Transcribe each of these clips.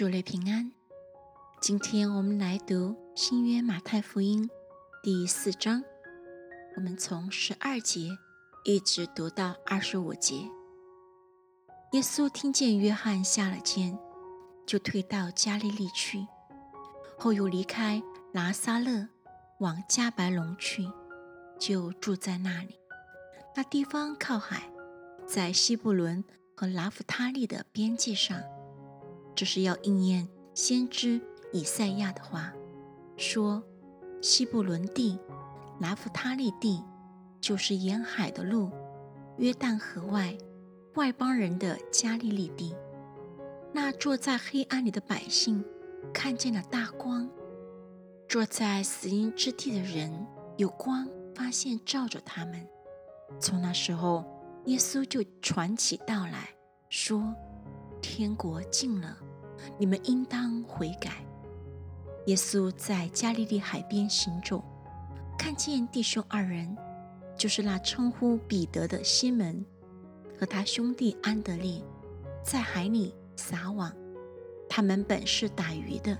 主内平安。今天我们来读新约马太福音第四章，我们从十二节一直读到二十五节。耶稣听见约翰下了监，就退到加利利去，后又离开拿撒勒，往加白龙去，就住在那里。那地方靠海，在西布伦和拿弗他利的边界上。这是要应验先知以赛亚的话，说：“西布伦地、拿弗他利地，就是沿海的路，约旦河外外邦人的加利利地。那坐在黑暗里的百姓，看见了大光；坐在死荫之地的人，有光发现照着他们。从那时候，耶稣就传起道来说。”天国近了，你们应当悔改。耶稣在加利利海边行走，看见弟兄二人，就是那称呼彼得的西门和他兄弟安德烈，在海里撒网。他们本是打鱼的。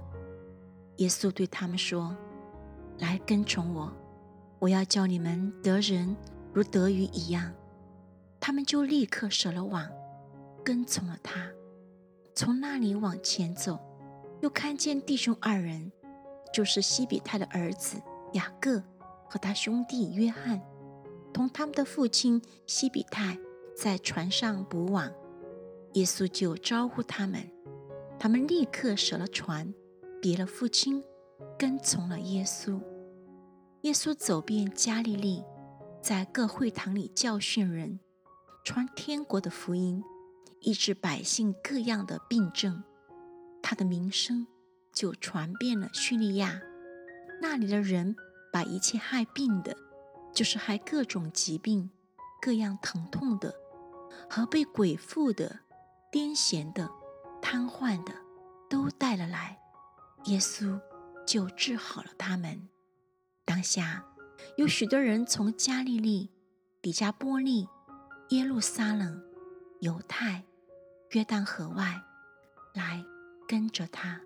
耶稣对他们说：“来跟从我，我要叫你们得人如得鱼一样。”他们就立刻舍了网，跟从了他。从那里往前走，又看见弟兄二人，就是西比泰的儿子雅各和他兄弟约翰，同他们的父亲西比泰在船上捕网。耶稣就招呼他们，他们立刻舍了船，别了父亲，跟从了耶稣。耶稣走遍加利利，在各会堂里教训人，传天国的福音。医治百姓各样的病症，他的名声就传遍了叙利亚。那里的人把一切害病的，就是害各种疾病、各样疼痛的，和被鬼附的、癫痫的、瘫痪的，都带了来。耶稣就治好了他们。当下有许多人从加利利、底加波利、耶路撒冷、犹太。约旦河外，来跟着他。